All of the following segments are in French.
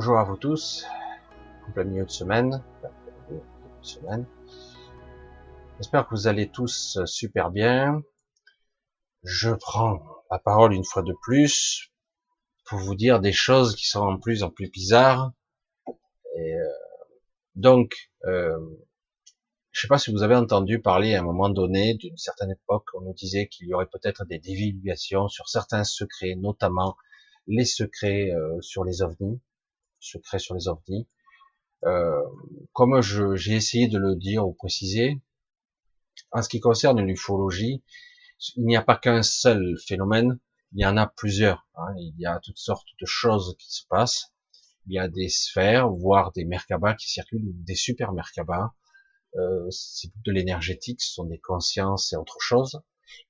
Bonjour à vous tous, en plein milieu de semaine. J'espère que vous allez tous super bien. Je prends la parole une fois de plus pour vous dire des choses qui sont en plus en plus bizarres. Euh, donc, euh, je sais pas si vous avez entendu parler à un moment donné d'une certaine époque, on nous disait qu'il y aurait peut-être des divulgations sur certains secrets, notamment les secrets euh, sur les ovnis, secrets sur les ovnis. Euh, comme j'ai essayé de le dire ou préciser, en ce qui concerne l'ufologie, il n'y a pas qu'un seul phénomène, il y en a plusieurs. Hein. Il y a toutes sortes de choses qui se passent. Il y a des sphères, voire des merkabas qui circulent, des super merkabas, euh, c'est de l'énergétique, ce sont des consciences et autre chose.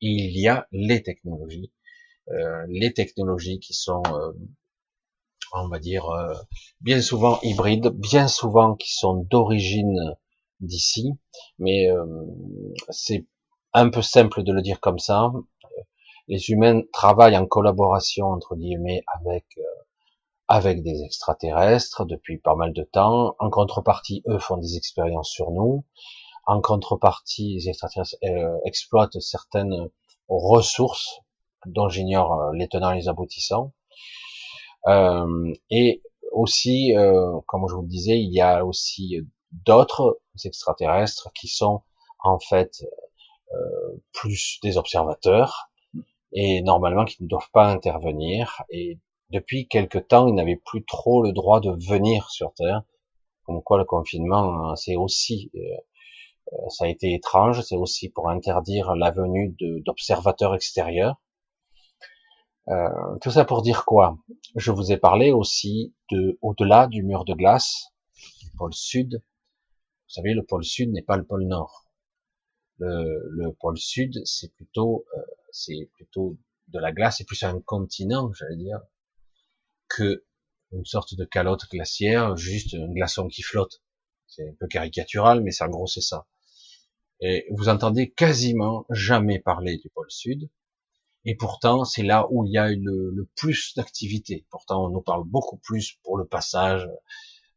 Et il y a les technologies, euh, les technologies qui sont, euh, on va dire, bien souvent hybrides, bien souvent qui sont d'origine d'ici, mais c'est un peu simple de le dire comme ça. Les humains travaillent en collaboration entre guillemets avec avec des extraterrestres depuis pas mal de temps. En contrepartie, eux font des expériences sur nous. En contrepartie, les extraterrestres euh, exploitent certaines ressources dont j'ignore euh, les tenants et les aboutissants. Euh, et aussi, euh, comme je vous le disais, il y a aussi d'autres extraterrestres qui sont en fait plus des observateurs et normalement qui ne doivent pas intervenir et depuis quelque temps, ils n'avaient plus trop le droit de venir sur Terre. Comme quoi le confinement, hein, c'est aussi, euh, euh, ça a été étrange, c'est aussi pour interdire la venue d'observateurs extérieurs. Euh, tout ça pour dire quoi? Je vous ai parlé aussi de au-delà du mur de glace, du pôle sud. Vous savez, le pôle sud n'est pas le pôle nord. Le, le pôle sud, c'est plutôt, euh, c'est plutôt de la glace, c'est plus un continent, j'allais dire, que une sorte de calotte glaciaire, juste un glaçon qui flotte. C'est un peu caricatural, mais c'est en gros c'est ça. Et vous entendez quasiment jamais parler du pôle sud, et pourtant c'est là où il y a le, plus d'activité. Pourtant on nous parle beaucoup plus pour le passage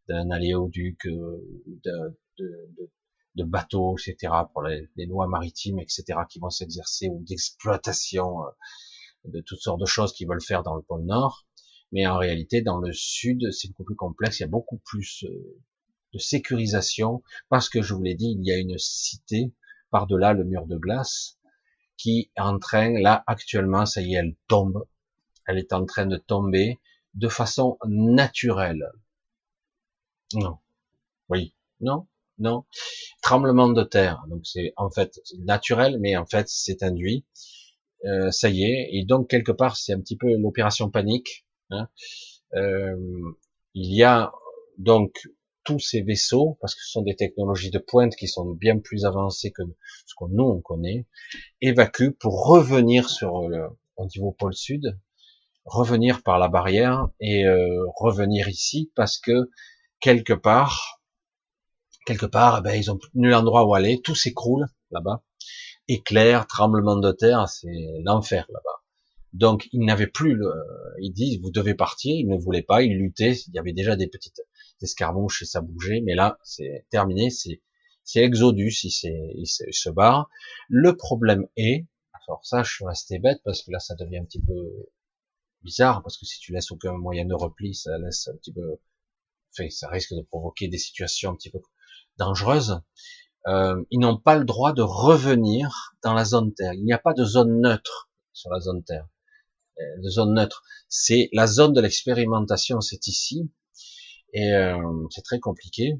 d'un aléoduc, euh, de, de, bateaux, etc., pour les, les, lois maritimes, etc., qui vont s'exercer, ou d'exploitation euh, de toutes sortes de choses qu'ils veulent faire dans le pôle Nord. Mais en réalité, dans le sud, c'est beaucoup plus complexe. Il y a beaucoup plus euh, de sécurisation parce que je vous l'ai dit, il y a une cité par-delà le mur de glace qui est en train, là actuellement, ça y est, elle tombe. Elle est en train de tomber de façon naturelle. Non. Oui. Non. Non. Tremblement de terre. Donc c'est en fait naturel, mais en fait c'est induit. Euh, ça y est. Et donc quelque part c'est un petit peu l'opération panique Hein. Euh, il y a donc tous ces vaisseaux, parce que ce sont des technologies de pointe qui sont bien plus avancées que ce qu'on nous on connaît, évacuent pour revenir sur le, au niveau pôle sud, revenir par la barrière et euh, revenir ici parce que quelque part, quelque part, eh ben, ils ont nul endroit où aller, tout s'écroule là-bas, éclair, tremblement de terre, c'est l'enfer là-bas. Donc, il n'avait plus le, il dit, vous devez partir, il ne voulait pas, il luttait, il y avait déjà des petites escarmouches et ça bougeait, mais là, c'est terminé, c'est, c'est Exodus, il, il, se barre. Le problème est, alors ça, je suis resté bête parce que là, ça devient un petit peu bizarre, parce que si tu laisses aucun moyen de repli, ça laisse un petit peu, enfin, ça risque de provoquer des situations un petit peu dangereuses. Euh, ils n'ont pas le droit de revenir dans la zone Terre. Il n'y a pas de zone neutre sur la zone Terre de zone neutre. C'est la zone de l'expérimentation, c'est ici, et euh, c'est très compliqué.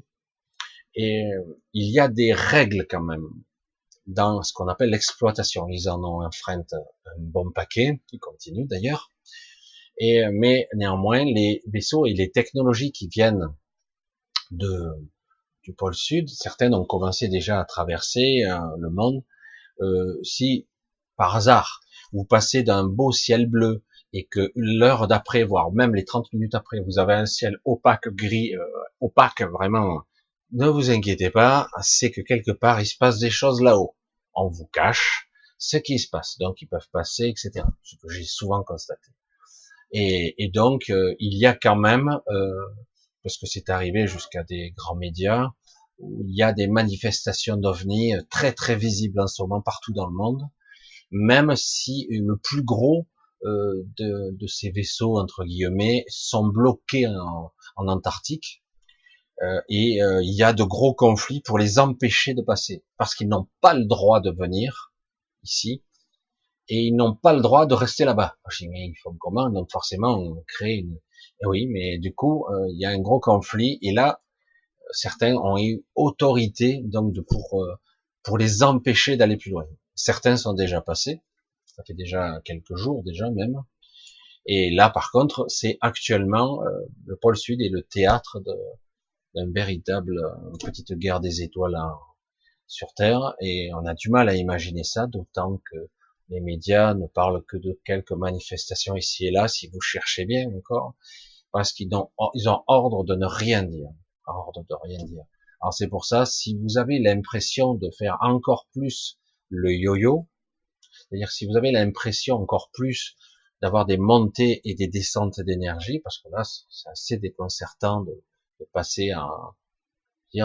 Et euh, il y a des règles quand même dans ce qu'on appelle l'exploitation. Ils en ont enfreint un bon paquet, qui continue d'ailleurs. Et mais néanmoins, les vaisseaux et les technologies qui viennent de du pôle sud, certaines ont commencé déjà à traverser euh, le monde. Euh, si par hasard vous passez d'un beau ciel bleu et que l'heure d'après, voire même les 30 minutes après, vous avez un ciel opaque, gris, euh, opaque, vraiment, ne vous inquiétez pas, c'est que quelque part, il se passe des choses là-haut. On vous cache ce qui se passe. Donc, ils peuvent passer, etc. Ce que j'ai souvent constaté. Et, et donc, euh, il y a quand même, euh, parce que c'est arrivé jusqu'à des grands médias, où il y a des manifestations d'ovnis très très visibles en ce moment partout dans le monde, même si le plus gros euh, de, de, ces vaisseaux entre guillemets sont bloqués en, en Antarctique euh, et euh, il y a de gros conflits pour les empêcher de passer parce qu'ils n'ont pas le droit de venir ici et ils n'ont pas le droit de rester là-bas. Je dis mais ils font comment? Donc forcément on crée une. Et oui, mais du coup euh, il y a un gros conflit et là certains ont eu autorité donc de pour pour les empêcher d'aller plus loin. Certains sont déjà passés, ça fait déjà quelques jours déjà même. Et là par contre c'est actuellement le pôle sud et le théâtre d'un véritable petite guerre des étoiles sur Terre et on a du mal à imaginer ça, d'autant que les médias ne parlent que de quelques manifestations ici et là, si vous cherchez bien encore, parce qu'ils ont, ils ont ordre de ne rien dire, ordre de rien dire. Alors c'est pour ça, si vous avez l'impression de faire encore plus le yo-yo, c'est-à-dire si vous avez l'impression encore plus d'avoir des montées et des descentes d'énergie, parce que là c'est assez déconcertant de, passer à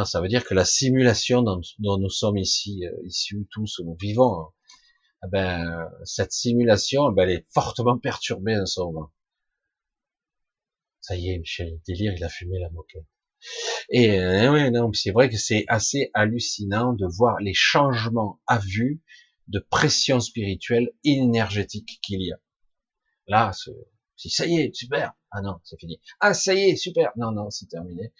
ça veut dire que la simulation dont, nous sommes ici euh, issus tous nous vivons eh ben cette simulation eh ben, elle est fortement perturbée en ce moment. Ça y est Michel délire il a fumé la moquette. Et euh, ouais, non c'est vrai que c'est assez hallucinant de voir les changements à vue de pression spirituelle énergétique qu'il y a là si ça y est, super. Ah non, c'est fini. Ah ça y est, super. Non, non, c'est terminé.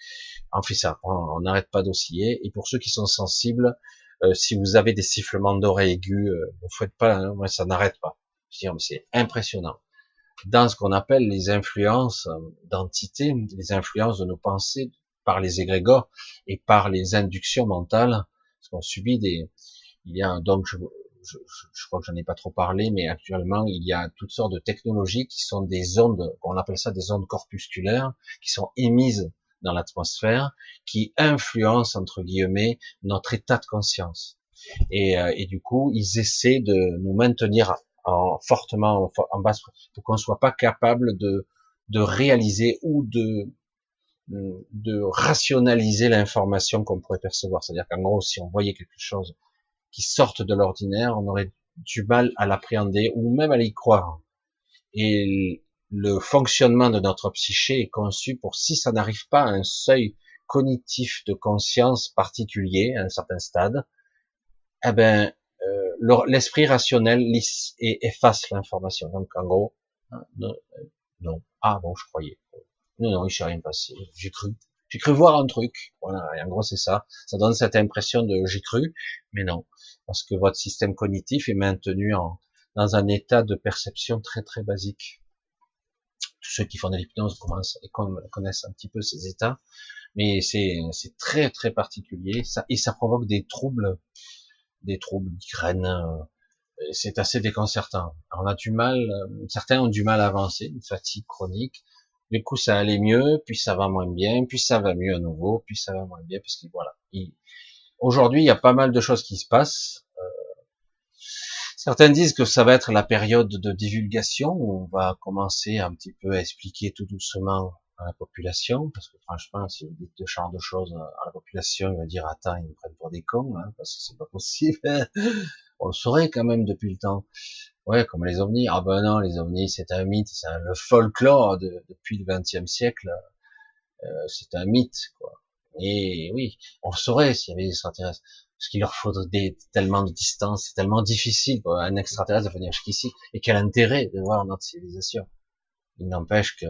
On fait ça. On n'arrête pas d'osciller. Et pour ceux qui sont sensibles, euh, si vous avez des sifflements d'oreilles aigus, euh, vous faites pas. Hein, moi, ça n'arrête pas. C'est impressionnant. Dans ce qu'on appelle les influences d'entités, les influences de nos pensées par les égrégores et par les inductions mentales, parce qu'on subit des. Il y a donc je, je, crois que j'en ai pas trop parlé, mais actuellement il y a toutes sortes de technologies qui sont des ondes, on appelle ça des ondes corpusculaires, qui sont émises dans l'atmosphère, qui influencent entre guillemets notre état de conscience. Et, euh, et du coup, ils essaient de nous maintenir en, fortement en bas pour qu'on soit pas capable de, de réaliser ou de de rationaliser l'information qu'on pourrait percevoir. C'est-à-dire qu'en gros, si on voyait quelque chose qui sortent de l'ordinaire, on aurait du mal à l'appréhender ou même à y croire. Et le fonctionnement de notre psyché est conçu pour si ça n'arrive pas à un seuil cognitif de conscience particulier, à un certain stade, eh ben euh, l'esprit rationnel lisse et efface l'information. Donc en gros, hein, non, euh, non, ah bon, je croyais. Non, non, il s'est rien passé. J'ai cru. J'ai cru voir un truc. Voilà, et en gros c'est ça. Ça donne cette impression de j'ai cru, mais non, parce que votre système cognitif est maintenu en, dans un état de perception très très basique. Tous ceux qui font de l'hypnose connaissent un petit peu ces états, mais c'est très très particulier. Ça et ça provoque des troubles, des troubles migraines. C'est assez déconcertant. on a du mal, certains ont du mal à avancer, une fatigue chronique, du coup, ça allait mieux, puis ça va moins bien, puis ça va mieux à nouveau, puis ça va moins bien, parce que voilà. Aujourd'hui, il y a pas mal de choses qui se passent. Euh, certains disent que ça va être la période de divulgation où on va commencer un petit peu à expliquer tout doucement à la population, parce que franchement, si vous dites ce genre de choses à la population, il va dire attends, ils me prennent pour des cons, hein, parce que c'est pas possible. on le saurait quand même depuis le temps. Ouais, comme les ovnis. Ah ben non, les ovnis, c'est un mythe, c'est le folklore de, depuis le XXe siècle. Euh, c'est un mythe, quoi. Et oui, on saurait s'il y avait des extraterrestres. Parce qu'il leur faudrait tellement de distance, c'est tellement difficile pour un extraterrestre de venir jusqu'ici. Et quel intérêt de voir notre civilisation. Il n'empêche que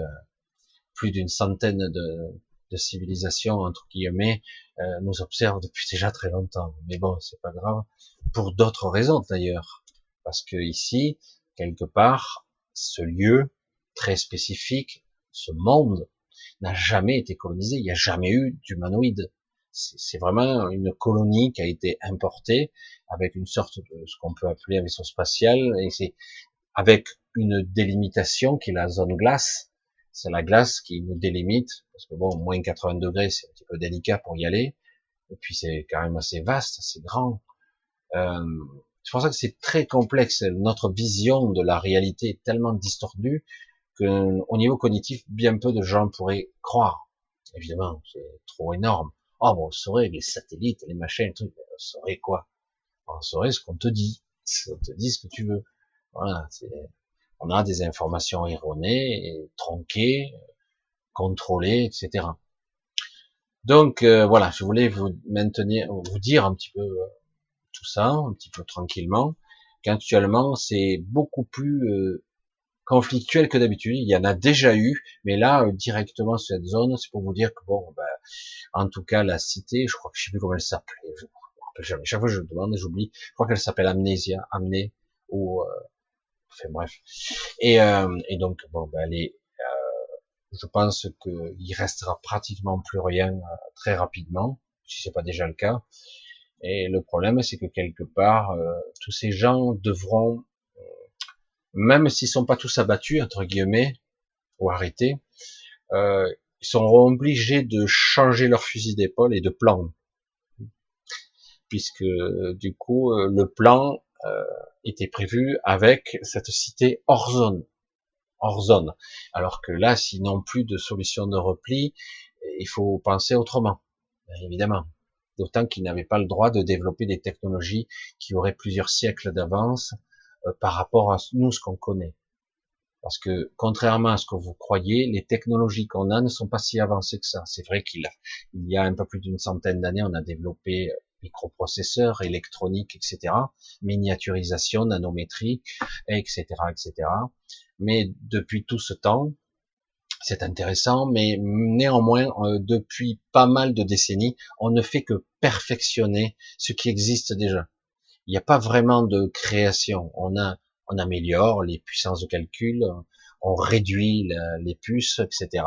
plus d'une centaine de, de civilisations, entre guillemets, euh, nous observent depuis déjà très longtemps. Mais bon, c'est pas grave. Pour d'autres raisons d'ailleurs. Parce que ici, quelque part, ce lieu très spécifique, ce monde, n'a jamais été colonisé. Il n'y a jamais eu d'humanoïde. C'est vraiment une colonie qui a été importée avec une sorte de ce qu'on peut appeler un vaisseau spatial et c'est avec une délimitation qui est la zone glace. C'est la glace qui nous délimite parce que bon, moins 80 degrés, c'est un petit peu délicat pour y aller. Et puis c'est quand même assez vaste, assez grand. Euh, c'est pour ça que c'est très complexe. Notre vision de la réalité est tellement distordue qu'au niveau cognitif, bien peu de gens pourraient croire. Évidemment, c'est trop énorme. Oh, bon, on saurait les satellites, les machins, trucs, on saurait quoi? On saurait ce qu'on te dit. On te dit ce que tu veux. Voilà, on a des informations erronées, tronquées, contrôlées, etc. Donc euh, voilà, je voulais vous maintenir, vous dire un petit peu euh, tout ça, un petit peu tranquillement, qu'actuellement c'est beaucoup plus euh, conflictuel que d'habitude. Il y en a déjà eu, mais là directement sur cette zone, c'est pour vous dire que bon, ben, en tout cas la cité, je crois que je sais plus comment elle s'appelait, je me rappelle jamais. Chaque fois je demande, j'oublie. Je crois qu'elle s'appelle Amnésia, Amné ou enfin bref. Et, et donc bon, ben, elle est je pense qu'il restera pratiquement plus rien euh, très rapidement, si c'est pas déjà le cas. Et le problème, c'est que quelque part, euh, tous ces gens devront, euh, même s'ils sont pas tous abattus entre guillemets ou arrêtés, ils seront obligés de changer leur fusil d'épaule et de plan, puisque du coup, le plan était prévu avec cette cité hors zone hors zone. Alors que là, s'ils n'ont plus de solution de repli, il faut penser autrement, évidemment. D'autant qu'ils n'avaient pas le droit de développer des technologies qui auraient plusieurs siècles d'avance euh, par rapport à nous, ce qu'on connaît. Parce que, contrairement à ce que vous croyez, les technologies qu'on a ne sont pas si avancées que ça. C'est vrai qu'il y a un peu plus d'une centaine d'années, on a développé euh, microprocesseurs, électronique, etc., miniaturisation, nanométrie, etc., etc. Mais depuis tout ce temps, c'est intéressant, mais néanmoins, euh, depuis pas mal de décennies, on ne fait que perfectionner ce qui existe déjà. Il n'y a pas vraiment de création. On a, on améliore les puissances de calcul, on réduit les puces, etc.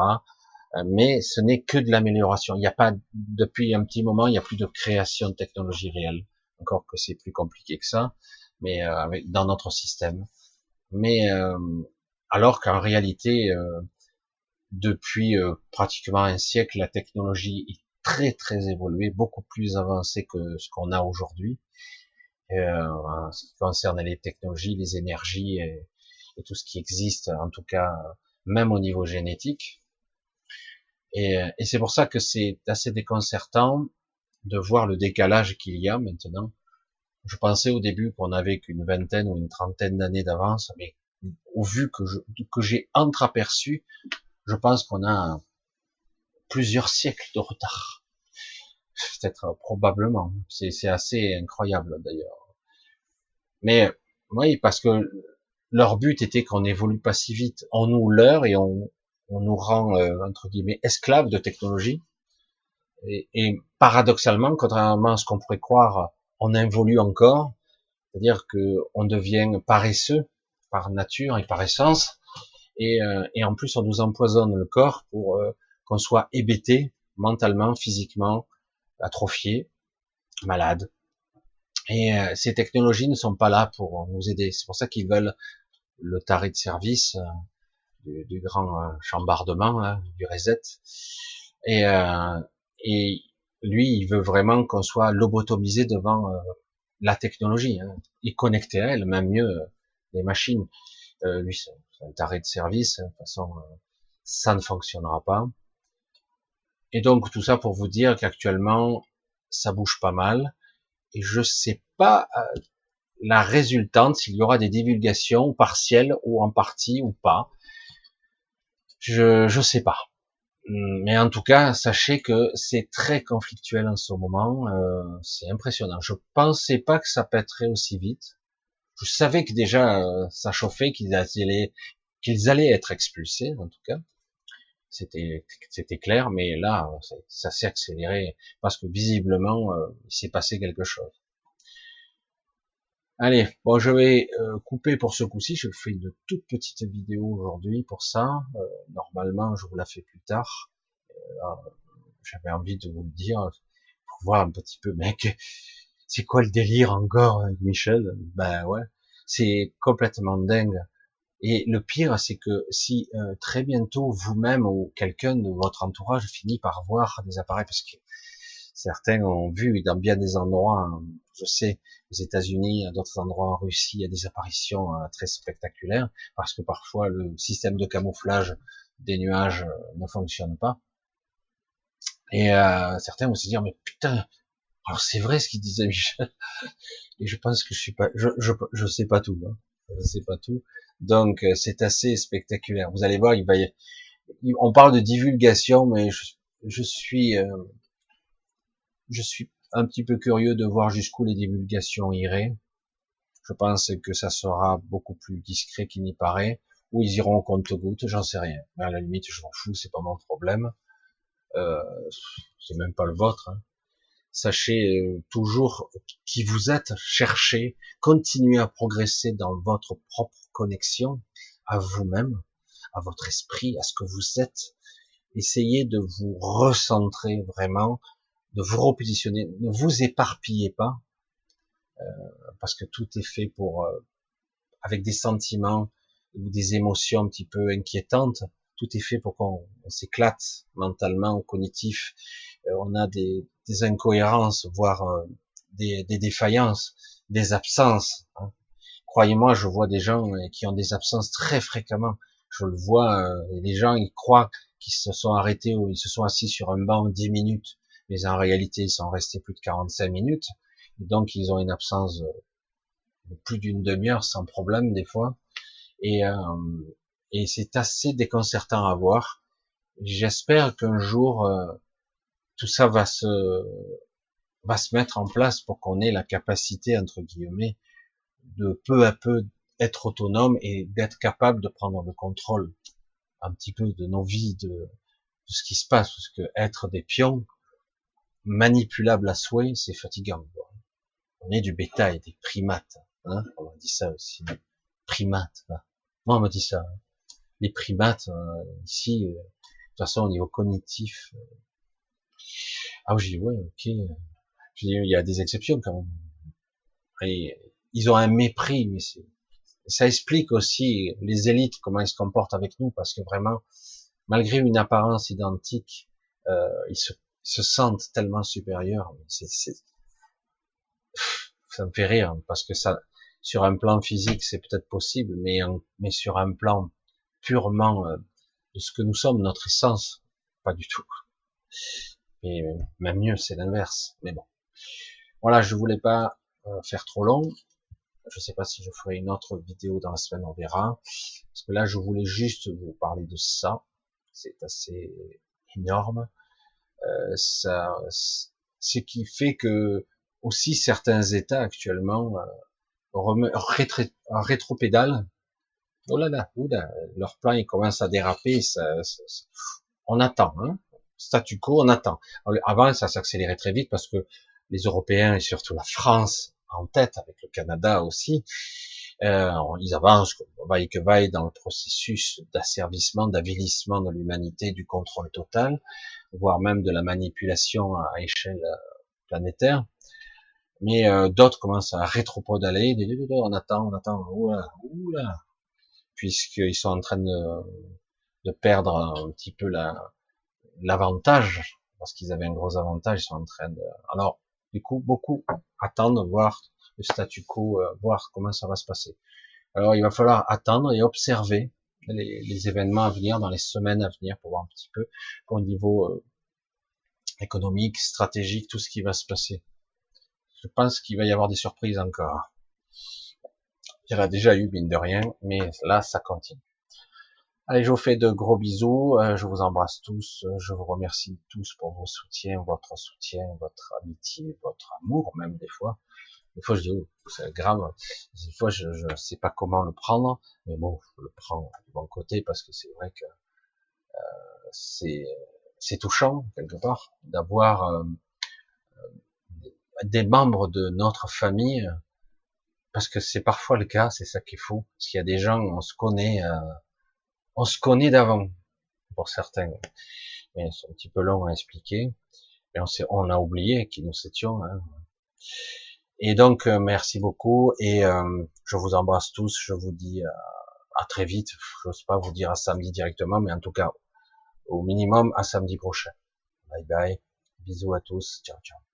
Euh, mais ce n'est que de l'amélioration. Il n'y a pas, depuis un petit moment, il n'y a plus de création de technologie réelle. Encore que c'est plus compliqué que ça, mais euh, dans notre système. Mais alors qu'en réalité, euh, depuis euh, pratiquement un siècle, la technologie est très très évoluée, beaucoup plus avancée que ce qu'on a aujourd'hui. Euh, ce qui concerne les technologies, les énergies et, tout ce qui existe, en tout cas même au niveau génétique. Et, c'est pour ça que c'est assez déconcertant de voir le décalage qu'il y a maintenant. Je pensais au début qu'on avait qu'une vingtaine ou une trentaine d'années d'avance, mais au vu que que j'ai entreaperçu, je pense qu'on a plusieurs siècles de retard. Peut-être probablement. C'est assez incroyable d'ailleurs. Mais oui, parce que leur but était qu'on évolue pas si vite. On nous leurre et on, on nous rend euh, entre guillemets esclaves de technologie. Et, paradoxalement, contrairement à ce qu'on pourrait croire, on évolue encore. C'est-à-dire que on devient paresseux par nature et par essence, et, euh, et en plus on nous empoisonne le corps pour euh, qu'on soit hébété mentalement, physiquement, atrophié, malade. Et euh, ces technologies ne sont pas là pour nous aider. C'est pour ça qu'ils veulent le taré de service du, du, grand chambardement, hein, du reset. Et, et lui, il veut vraiment qu'on soit lobotomisé devant la technologie, hein, et connecté à elle, même mieux, les machines. Euh, lui, c'est un taré de service. De toute façon, euh, ça ne fonctionnera pas. Et donc tout ça pour vous dire qu'actuellement, ça bouge pas mal. Et je sais pas euh, la résultante, s'il y aura des divulgations partielles ou en partie ou pas. Je je sais pas. Mais en tout cas, sachez que c'est très conflictuel en ce moment. Euh, c'est impressionnant. Je pensais pas que ça pèterait aussi vite je savais que déjà euh, ça chauffait, qu'ils allaient être expulsés en tout cas. C'était, clair, mais là, ça s'est accéléré parce que visiblement, euh, il s'est passé quelque chose. Allez, bon, je vais euh, couper pour ce coup-ci. Je fais une toute petite vidéo aujourd'hui pour ça. normalement, je vous la fais plus tard. J'avais envie de vous le dire pour voir un petit peu, mec, c'est quoi le délire encore avec Michel? Ben ouais, c'est complètement dingue. Et le pire, c'est que si euh, très bientôt vous-même ou quelqu'un de votre entourage finit par voir des appareils, parce que certains ont vu dans bien des endroits, hein, je sais, aux États-Unis, à d'autres endroits en Russie, il y a des apparitions euh, très spectaculaires, parce que parfois le système de camouflage des nuages euh, ne fonctionne pas. Et euh, certains vont se dire, mais putain, alors c'est vrai ce qu'il disait Michel. Et je pense que je suis pas, je, je, je sais pas tout, hein. je sais pas tout. Donc euh, c'est assez spectaculaire. Vous allez voir, il va y... on parle de divulgation, mais je, je suis, euh, je suis un petit peu curieux de voir jusqu'où les divulgations iraient. Je pense que ça sera beaucoup plus discret qu'il n'y paraît, ou ils iront au compte-goutte, j'en sais rien. Mais à la limite, je m'en fous, c'est pas mon problème. Euh, c'est même pas le vôtre. Hein. Sachez euh, toujours qui vous êtes, cherchez, continuez à progresser dans votre propre connexion à vous-même, à votre esprit, à ce que vous êtes. Essayez de vous recentrer vraiment, de vous repositionner. Ne vous éparpillez pas, euh, parce que tout est fait pour, euh, avec des sentiments ou des émotions un petit peu inquiétantes. Tout est fait pour qu'on s'éclate mentalement, cognitif. Euh, on a des, des incohérences, voire des, des, défaillances, des absences. Hein. Croyez-moi, je vois des gens qui ont des absences très fréquemment. Je le vois, les gens ils croient qu'ils se sont arrêtés ou ils se sont assis sur un banc 10 minutes mais en réalité, ils sont restés plus de 45 minutes. donc, ils ont une absence de plus d'une demi-heure sans problème, des fois. Et, euh, et c'est assez déconcertant à voir. J'espère qu'un jour, euh, tout ça va se, va se mettre en place pour qu'on ait la capacité, entre guillemets, de peu à peu être autonome et d'être capable de prendre le contrôle un petit peu de nos vies, de, ce qui se passe, parce que être des pions, manipulable à souhait, c'est fatigant. On est du bétail, des primates. Hein on m'a dit ça aussi. Primates. Moi, on m'a dit ça. Les primates, euh, ici, euh, de toute façon, au niveau cognitif. Ah, j'ai dit, ouais, ok. J'ai dit, il y a des exceptions quand même. Et ils ont un mépris, mais ça explique aussi les élites, comment ils se comportent avec nous, parce que vraiment, malgré une apparence identique, euh, ils se se sentent tellement supérieurs. Ça me fait rire parce que ça, sur un plan physique, c'est peut-être possible, mais, mais sur un plan purement euh, de ce que nous sommes, notre essence, pas du tout. Et même mieux, c'est l'inverse. Mais bon, voilà, je voulais pas euh, faire trop long. Je sais pas si je ferai une autre vidéo dans la semaine, on verra. Parce que là, je voulais juste vous parler de ça. C'est assez énorme. Euh, ça, ce qui fait que aussi certains États actuellement euh. Oh là là, oh là, leur plan il commence à déraper. Ça, on attend, hein. Statu quo, on attend. Avant, ça s'accélérait très vite parce que les Européens et surtout la France en tête avec le Canada aussi, euh, ils avancent vaille que vaille dans le processus d'asservissement, d'avilissement de l'humanité, du contrôle total, voire même de la manipulation à échelle euh, planétaire. Mais euh, d'autres commencent à rétropodaler, on attend, on attend, oula, oula, puisqu'ils sont en train de, de perdre un petit peu l'avantage, parce qu'ils avaient un gros avantage, ils sont en train de... Alors, du coup, beaucoup attendent voir le statu quo, euh, voir comment ça va se passer. Alors il va falloir attendre et observer les, événements à venir dans les semaines à venir pour voir un petit peu au niveau euh, économique, stratégique, tout ce qui va se passer. Je pense qu'il va y avoir des surprises encore. Il y en a déjà eu, mine de rien, mais là, ça continue. Allez, je vous fais de gros bisous, euh, je vous embrasse tous, je vous remercie tous pour vos soutiens, votre soutien, votre amitié, votre amour même des fois. Des fois, je dis, oh, c'est grave. Des fois, je ne sais pas comment le prendre, mais bon, je le prends du bon côté parce que c'est vrai que euh, c'est touchant quelque part d'avoir euh, des membres de notre famille, parce que c'est parfois le cas, c'est ça qui est fou. Parce qu'il y a des gens, on se connaît, euh, on se connaît d'avant pour certains, mais c'est un petit peu long à expliquer. Et on, on a oublié qui nous étions. Hein. Et donc, euh, merci beaucoup et euh, je vous embrasse tous. Je vous dis euh, à très vite. Je n'ose pas vous dire à samedi directement, mais en tout cas, au minimum à samedi prochain. Bye bye. Bisous à tous. Ciao, ciao.